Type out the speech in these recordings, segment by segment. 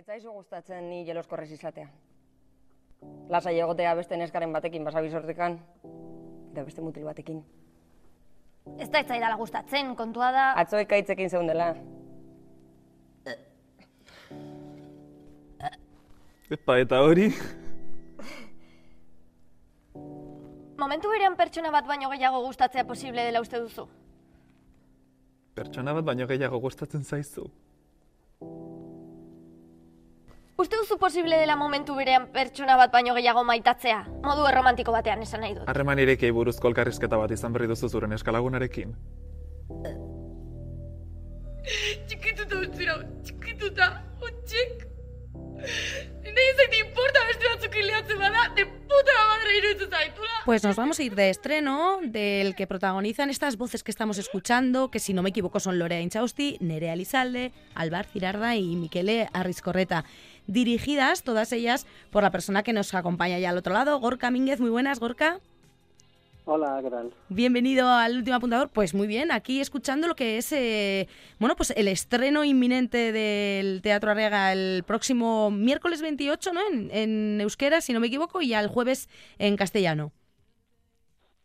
Ez zaizu gustatzen ni jeloskorrez izatea. Lasai egotea beste neskaren batekin basabi sortekan, eta beste mutil batekin. Ez da etzaidala gustatzen, kontua da... Atzo ekaitzekin zeundela. Epa, eta hori? Momentu berean pertsona bat baino gehiago gustatzea posible dela uste duzu? Pertsona bat baino gehiago gustatzen zaizu. Uste duzu posible dela momentu berean pertsona bat baino gehiago maitatzea? Modu erromantiko batean esan nahi dut. Harreman irekei buruzko elkarrizketa bat izan berri duzu zuren eskalagunarekin. Txikituta utzira, txikituta, utxik. Nire izan importa beste batzuk hileatzen bada, de puta madre iruditzen zaitula. Pues nos vamos a ir de estreno, del que protagonizan estas voces que estamos escuchando, que si no me equivoco son Lorea Inchausti, Nerea Lizalde, Alvar Cirarda y Miquele Arrizcorreta. Dirigidas todas ellas por la persona que nos acompaña ya al otro lado, Gorka Mínguez. Muy buenas, Gorka. Hola, ¿qué tal? Bienvenido al último apuntador. Pues muy bien, aquí escuchando lo que es eh, bueno, pues el estreno inminente del Teatro Arriaga el próximo miércoles 28, ¿no? En, en euskera, si no me equivoco, y al jueves en castellano.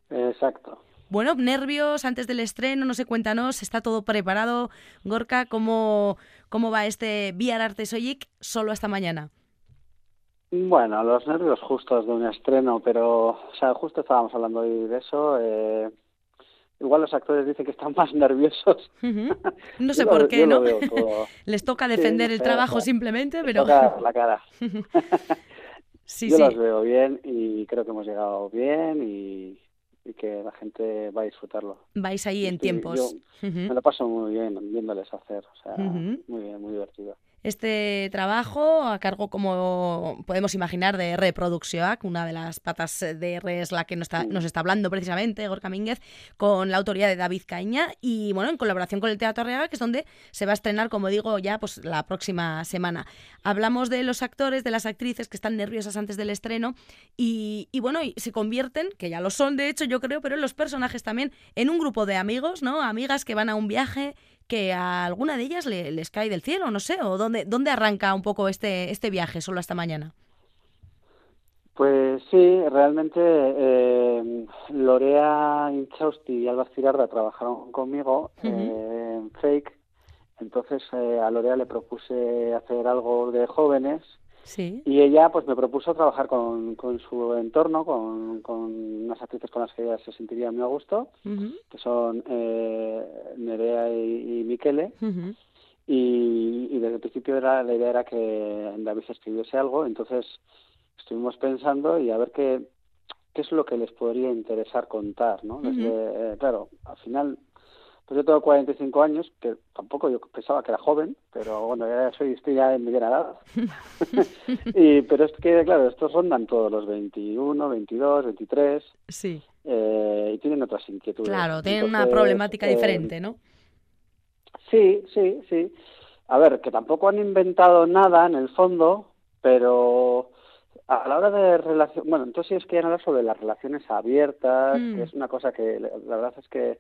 Exacto. Bueno, nervios antes del estreno, no sé, cuéntanos, está todo preparado. Gorka, ¿cómo, cómo va este Viar Arte Soyic solo hasta mañana? Bueno, los nervios justos de un estreno, pero, o sea, justo estábamos hablando hoy de eso. Eh, igual los actores dicen que están más nerviosos. Uh -huh. No sé Yo por lo- qué, ¿no? Les toca defender el trabajo simplemente, pero... toca la cara. sí, Yo sí. los veo bien y creo que hemos llegado bien y, y que la gente va a disfrutarlo. Vais ahí en Estoy- tiempos. yo Ujú. Me lo paso muy bien viéndoles hacer, o sea, Ujú. muy bien, muy divertido. Este trabajo a cargo, como podemos imaginar, de R Produccionac, una de las patas de R es la que nos está, nos está hablando precisamente, Gorka Mínguez, con la autoría de David Caña y, bueno, en colaboración con el Teatro Arriaga, que es donde se va a estrenar, como digo, ya pues la próxima semana. Hablamos de los actores, de las actrices que están nerviosas antes del estreno y, y, bueno, y se convierten, que ya lo son de hecho yo creo, pero en los personajes también, en un grupo de amigos, ¿no? Amigas que van a un viaje que a alguna de ellas le- les cae del cielo, no sé, o dónde, dónde arranca un poco este, este viaje solo hasta mañana. Pues sí, realmente eh, Lorea Inchausti y Alba Cirarda trabajaron conmigo eh, en Fake. Entonces eh, a Lorea le propuse hacer algo de jóvenes Sí. y ella pues me propuso trabajar con, con su entorno, con, con unas actrices con las que ella se sentiría muy a gusto, que son eh, Nerea y, y. Y, y desde el principio era, la idea era que David escribiese algo, entonces estuvimos pensando y a ver qué, qué es lo que les podría interesar contar, ¿no? Desde, eh, claro, al final, pues yo tengo 45 años, que tampoco yo pensaba que era joven, pero bueno, ya soy, estoy ya en mediana edad. y, pero es que, claro, estos rondan todos los 21, 22, 23, Sí, eh, y tienen otras inquietudes. claro, tienen una problemática eh, diferente, ¿no? Sí, sí, sí. A ver, que tampoco han inventado nada en el fondo, pero a la hora de relación, bueno, entonces sí es que hablar sobre las relaciones abiertas, Mm. que es una cosa que la verdad es que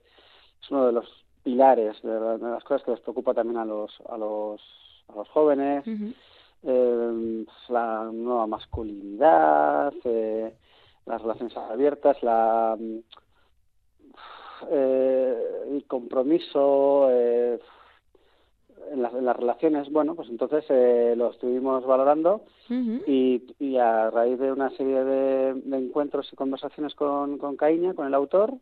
es uno de los pilares, de, la- de las cosas que les preocupa también a los a los a los jóvenes, eh, la nueva masculinidad, eh, las relaciones abiertas, la eh, el compromiso eh, en, las, en las relaciones, bueno, pues entonces eh, lo estuvimos valorando y, y a raíz de una serie de, de encuentros y conversaciones con, con Caíña, con el autor,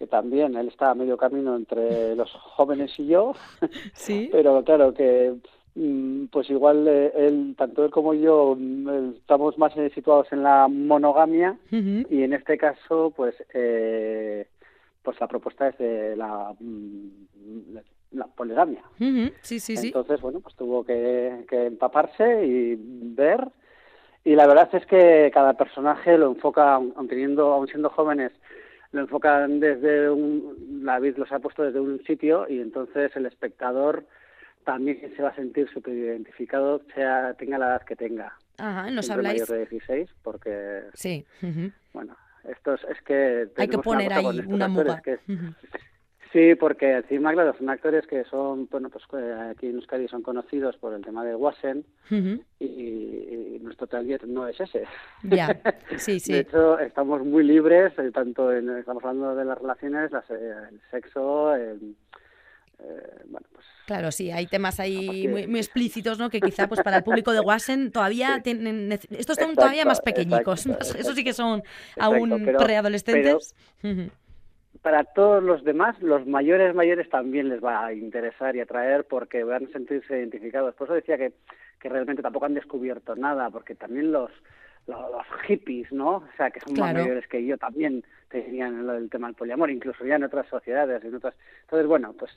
que también él está a medio camino entre los jóvenes y yo, Sí. pero claro que mm, pues igual eh, él, tanto él como yo mm, estamos más eh, situados en la monogamia y en este caso pues eh, pues la propuesta es de la, mm, la- la poligamia. Sí, sí, sí. Entonces, bueno, pues tuvo que, que empaparse y ver. Y la verdad es que cada personaje lo enfoca, aun teniendo, aun siendo jóvenes, lo enfocan desde un, la vid los ha puesto desde un sitio y entonces el espectador también se va a sentir súper identificado, sea, tenga la edad que tenga. Ajá, nos Siempre habláis... mayor de 16, porque, Sí. bueno, esto es, es que... Hay que poner ahí una muga. que es-. Sí, porque encima, claro, son actores que son, bueno, pues eh, aquí en Euskadi son conocidos por el tema de Wasen y, y nuestro target no es ese. Ya, sí, sí. De hecho, estamos muy libres, eh, tanto en, estamos hablando de las relaciones, las, eh, el sexo, el, eh, bueno, pues Claro, sí, hay temas ahí muy, muy explícitos, ¿no? Que quizá pues para el público de Wasen todavía Sí. tienen, estos son Exacto, todavía más pequeñicos, exacto, sí que son aún pero- preadolescentes. Ujú. Para todos los demás, los mayores mayores también les va a interesar y atraer porque van a sentirse identificados. Por eso decía que, que realmente tampoco han descubierto nada, porque también los, los, los hippies, ¿no? O sea, que son Claro. más mayores que yo, también tenían lo del tema del poliamor, incluso ya en otras sociedades, en otras... Entonces, bueno, pues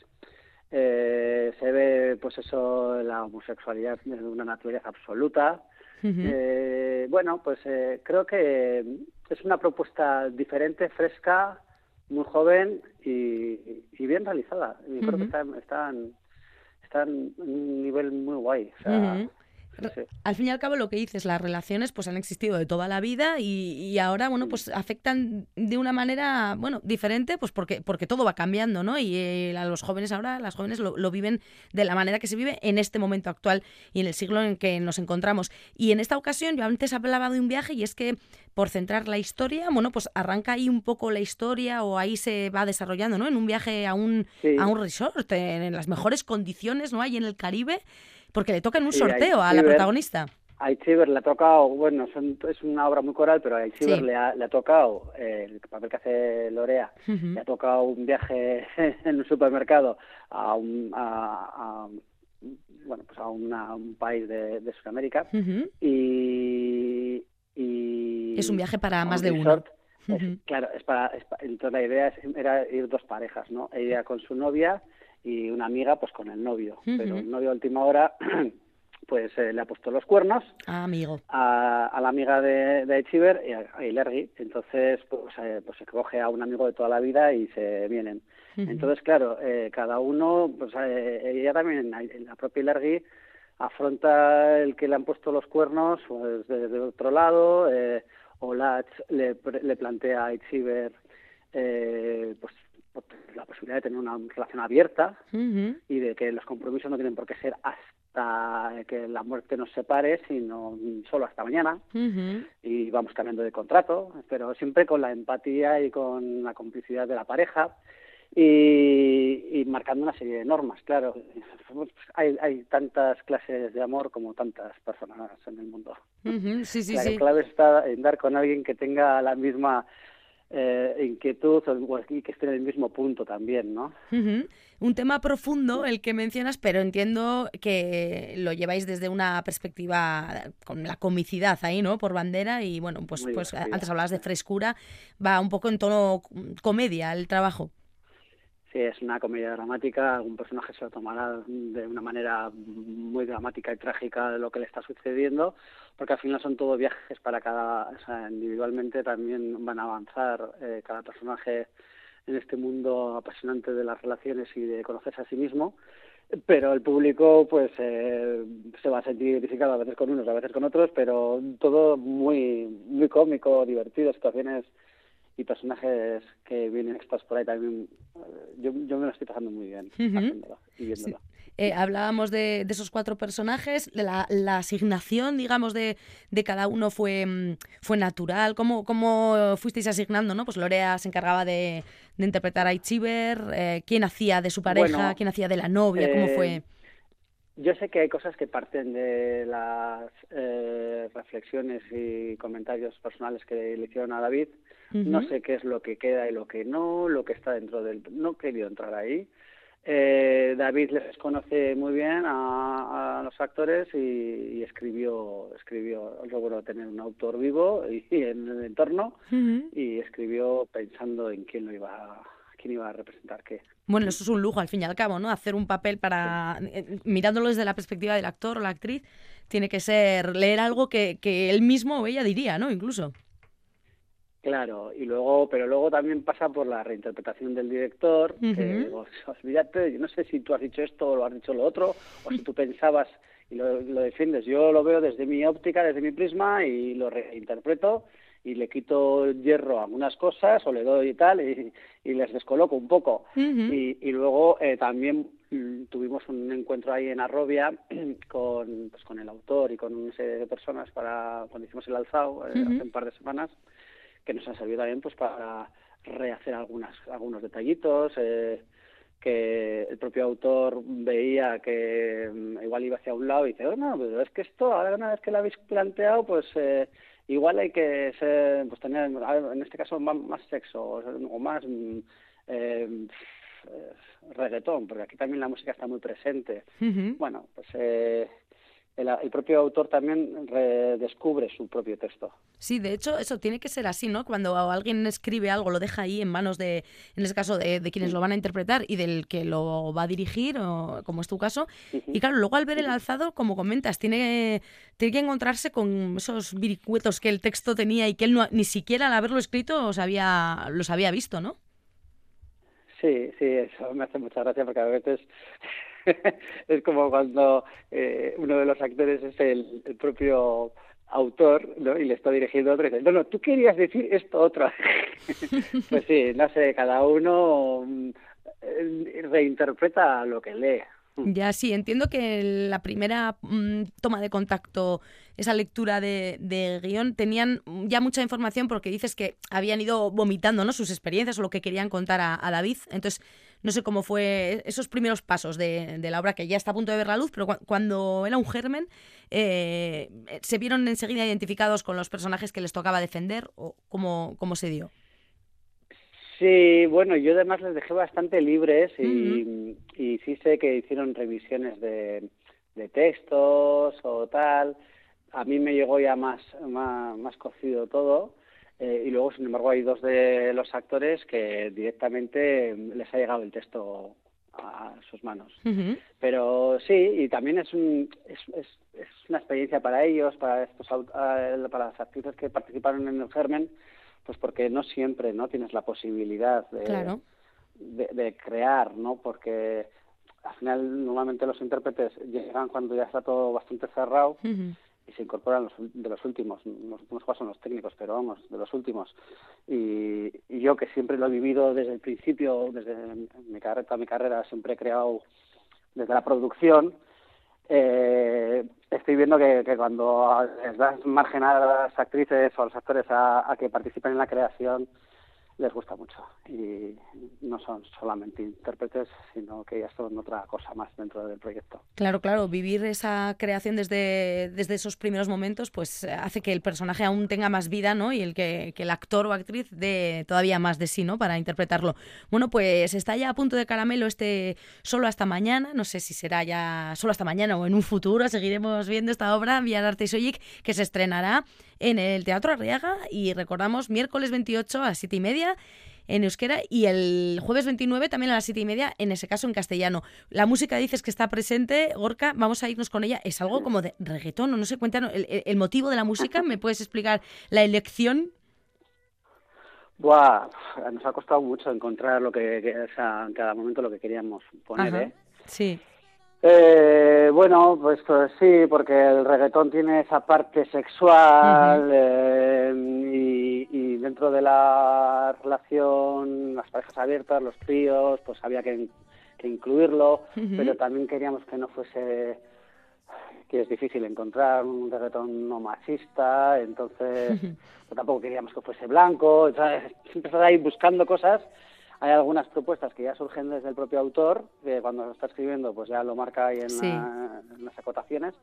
eh, se ve, pues eso, la homosexualidad de una naturaleza absoluta. Eh, bueno, pues eh, creo que es una propuesta diferente, fresca, muy joven y, y bien realizada. Y creo que Ujú. está, está, en, un nivel muy guay. O sea. Sí, sí. Al fin y al cabo lo que dices, las relaciones pues han existido de toda la vida y, y ahora, bueno, pues afectan de una manera, bueno, diferente, pues porque, porque todo va cambiando, ¿no? Y eh, a los jóvenes ahora, las jóvenes lo, lo viven de la manera que se vive en este momento actual y en el siglo en que nos encontramos. Y en esta ocasión, yo antes hablaba de un viaje y es que por centrar la historia, bueno, pues arranca ahí un poco la historia o ahí se va desarrollando, ¿no? En un viaje a un, Sí. a un resort, en, en las mejores condiciones, ¿no? Ahí en el Caribe, porque le toca en un Sí, sorteo a la protagonista. A Itziber le ha tocado, bueno, son- es una obra muy coral, pero a Itziber Sí. le, ha, le ha tocado, eh, el papel que hace Lorea, Ujú. le ha tocado un viaje en un supermercado a un, a, a- bueno, pues a una- un país de, de Sudamérica Ujú. y, y Es un viaje para más un de uno. Es- claro, es para, es pa- entonces la idea es- era ir dos parejas, ¿no? Ella con su novia y una amiga pues con el novio. Pero el novio a última hora pues eh, le ha puesto los cuernos Ah, amigo. a, a la amiga de, de Echiver y a, Ilergi. Entonces pues, eh, pues se coge a un amigo de toda la vida y se vienen. Entonces, claro, eh, cada uno, pues eh, ella también, la propia Ilergi, afronta el que le han puesto los cuernos pues, desde otro lado. Eh, Olach le, plantea a Itziber eh, pues, la posibilidad de tener una relación abierta y de que los compromisos no tienen por qué ser hasta que la muerte nos separe, sino solo hasta mañana y vamos cambiando de contrato, pero siempre con la empatía y con la complicidad de la pareja y, y marcando una serie de normas, claro. Hay, hay tantas clases de amor como tantas personas en el mundo. Ujú. Sí, sí, la sí. clave está en dar con alguien que tenga la misma eh, inquietud o y que esté en el mismo punto también, ¿no? Un tema profundo el que mencionas, pero entiendo que lo lleváis desde una perspectiva con la comicidad ahí, ¿no? Por bandera y bueno, pues, Muy pues divertida. antes hablabas de frescura, va un poco en tono comedia el trabajo. Sí, es una comedia dramática, algún personaje se lo tomará de una manera muy dramática y trágica de lo que le está sucediendo, porque al final son todo viajes para cada, o sea, individualmente también van a avanzar eh, cada personaje en este mundo apasionante de las relaciones y de conocerse a sí mismo, pero el público pues eh, se va a sentir identificado a veces con unos, a veces con otros, pero todo muy muy cómico, divertido, situaciones y personajes que vienen extras por ahí también. eh, Yo, yo me lo estoy pasando muy bien haciéndolo y viéndolo. Eh, hablábamos de, de esos cuatro personajes, de la, la asignación, digamos, de, de cada uno fue, mm, fue natural. ¿Cómo, ¿Cómo fuisteis asignando? ¿no? Pues Lorea se encargaba de, de interpretar a Ichiber, eh, ¿quién hacía de su pareja? Bueno, ¿Quién hacía de la novia? ¿Cómo eh, fue? Yo sé que hay cosas que parten de las eh, reflexiones y comentarios personales que le hicieron a David. No sé qué es lo que queda y lo que no, lo que está dentro del... No he querido entrar ahí. Eh, David les conoce muy bien a, a los actores y, y escribió, escribió, logró tener un autor vivo y, y en el entorno y escribió pensando en quién lo iba, a- quién iba a representar qué. Bueno, eso es un lujo al fin y al cabo, ¿no? Hacer un papel para, eh, mirándolo desde la perspectiva del actor o la actriz, tiene que ser leer algo que, que él mismo o ella diría, ¿no? Incluso. Claro, y luego, pero luego también pasa por la reinterpretación del director, que Ujú. os- olvídate, yo no sé si tú has dicho esto o lo has dicho lo otro, o si tú pensabas y lo, lo defiendes. Yo lo veo desde mi óptica, desde mi prisma y lo reinterpreto y le quito hierro a algunas cosas o le doy y tal y, y les descoloco un poco. y, y, luego eh, también mm, tuvimos un encuentro ahí en Arrobia con, pues, con el autor y con una serie de personas para cuando hicimos el alzado eh, hace un par de semanas que nos ha servido también pues para rehacer algunas algunos detallitos eh, que el propio autor veía que mm, igual iba hacia un lado y dice, oh, no, pero es que esto, ahora una vez que lo habéis planteado, pues eh, igual hay que ser, pues tener, en este caso, más, más sexo o más mm, eh, reggaetón, porque aquí también la música está muy presente. Uh -huh. Bueno, pues eh, el, el, propio autor también redescubre su propio texto. Sí, de hecho, eso tiene que ser así, ¿no? Cuando alguien escribe algo, lo deja ahí en manos de, en este caso, de, de quienes lo van a interpretar y del que lo va a dirigir, o, como es tu caso. Uh -huh. Y claro, luego al ver el alzado, como comentas, tiene, tiene que encontrarse con esos viricuetos que el texto tenía y que él no, ni siquiera al haberlo escrito los había, los había visto, ¿no? Sí, sí, eso me hace mucha gracia porque a veces es como cuando eh, uno de los actores es el, propio autor ¿no? y le está dirigiendo a otro y dice, no, no, tú querías decir esto otro. pues sí, no sé, cada uno mm, reinterpreta lo que lee. Ya sí, entiendo que la primera mmm, toma de contacto, esa lectura de, de, guion, tenían ya mucha información porque dices que habían ido vomitando ¿no? sus experiencias o lo que querían contar a David. Entonces, no sé cómo fue esos primeros pasos de, de, la obra que ya está a punto de ver la luz, pero cu cuando era un germen, eh, ¿se vieron enseguida identificados con los personajes que les tocaba defender o cómo, cómo se dio? Sí, bueno, yo además les dejé bastante libres y, uh -huh. y sí sé que hicieron revisiones de, de, textos o tal. A mí me llegó ya más, más, más cocido todo. Eh, y luego, sin embargo, hay dos de los actores que directamente les ha llegado el texto a sus manos. Uh -huh. Pero sí, y también es, un, es, es, es una experiencia para ellos, para, estos, para las actrices que participaron en el Germen, pues porque no siempre no tienes la posibilidad de, claro. de, de, crear, ¿no? Porque al final normalmente los intérpretes llegan cuando ya está todo bastante cerrado uh -huh. Y se incorporan los, de los últimos, los últimos son los técnicos, pero vamos, de los últimos. Y, y yo que siempre lo he vivido desde el principio, desde mi carrera, toda mi carrera, siempre he creado desde la producción, eh, estoy viendo que, que, cuando les das margen a las actrices o a los actores a, a que participen en la creación, les gusta mucho y no son solamente intérpretes, sino que ya son otra cosa más dentro del proyecto. Claro, claro, vivir esa creación desde, desde esos primeros momentos pues hace que el personaje aún tenga más vida, ¿no? Y el que, el actor o actriz dé todavía más de sí, ¿no? Para interpretarlo. Bueno, pues está ya a punto de caramelo este solo hasta mañana, no sé si será ya solo hasta mañana o en un futuro, seguiremos viendo esta obra, Vía Arte y Soyic, que se estrenará en el Teatro Arriaga y recordamos miércoles 28 a las 7 y media en euskera y el jueves 29 también a las 7 y media, en ese caso en castellano. La música dices que está presente, Gorka, vamos a irnos con ella. Es algo como de reggaetón, o no sé, cuéntanos el, el, motivo de la música, ¿me puedes explicar la elección? Buah, nos ha costado mucho encontrar lo que, que o sea, en cada momento lo que queríamos poner, Ajá, ¿eh? Sí. Eh, bueno, pues, pues, sí, porque el reggaetón tiene esa parte sexual uh -huh. eh, y, y, dentro de la relación, las parejas abiertas, los tríos, pues había que, que incluirlo, uh -huh. pero también queríamos que no fuese que es difícil encontrar un reggaetón no machista, entonces pues tampoco queríamos que fuese blanco, ¿sabes? empezar ahí buscando cosas hay algunas propuestas que ya surgen desde el propio autor, que cuando lo está escribiendo pues ya lo marca ahí en, sí. la, en las acotaciones,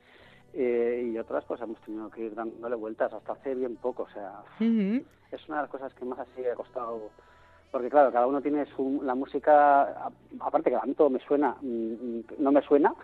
eh, y otras pues hemos tenido que ir dándole vueltas hasta hace bien poco, o sea, uh -huh. es una de las cosas que más así ha costado, porque claro, cada uno tiene su, la música, aparte que a mí todo me suena, mm, no me suena,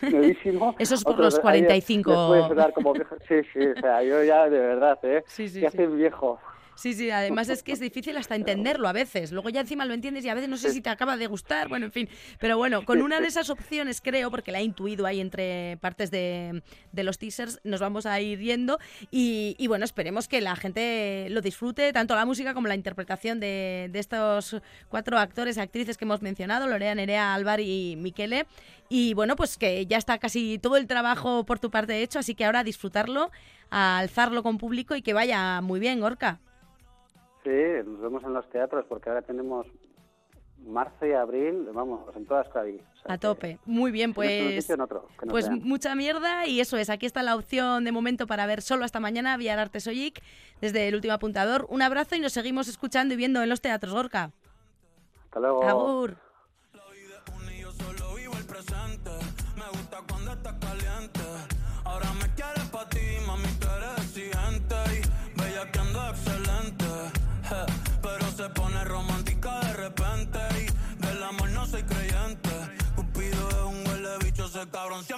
nuevísimo. Eso es por Otros, los 45. Puede sonar como viejo, sí, sí, o sea, yo ya de verdad, ¿eh? Sí, sí, ya sí. estoy viejo. Sí, sí, además es que es difícil hasta entenderlo a veces. Luego ya encima lo entiendes y a veces no sé si te acaba de gustar, bueno, en fin. Pero bueno, con una de esas opciones creo, porque la he intuido ahí entre partes de, de los teasers, nos vamos a ir yendo y, y, bueno, esperemos que la gente lo disfrute, tanto la música como la interpretación de, de estos cuatro actores y actrices que hemos mencionado, Lorea, Nerea, Álvar y Miquele. Y bueno, pues que ya está casi todo el trabajo por tu parte hecho, así que ahora a disfrutarlo, a alzarlo con público y que vaya muy bien, Gorka. Sí, nos vemos en los teatros porque ahora tenemos marzo y abril, vamos, en todas Euskadi. O sea A tope. Muy bien, en pues. en otro, Pues vean. mucha mierda y eso es, aquí está la opción de momento para ver solo hasta mañana vía Arte Soyic desde el último apuntador. Un abrazo y nos seguimos escuchando y viendo en los teatros, Gorka. Hasta luego.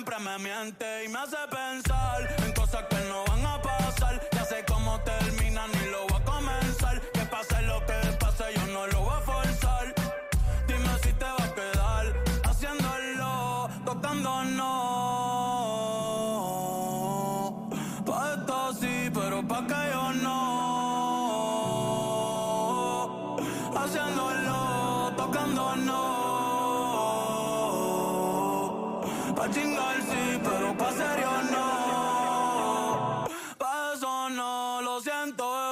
Siempre me miente. Y me hace pensar siento,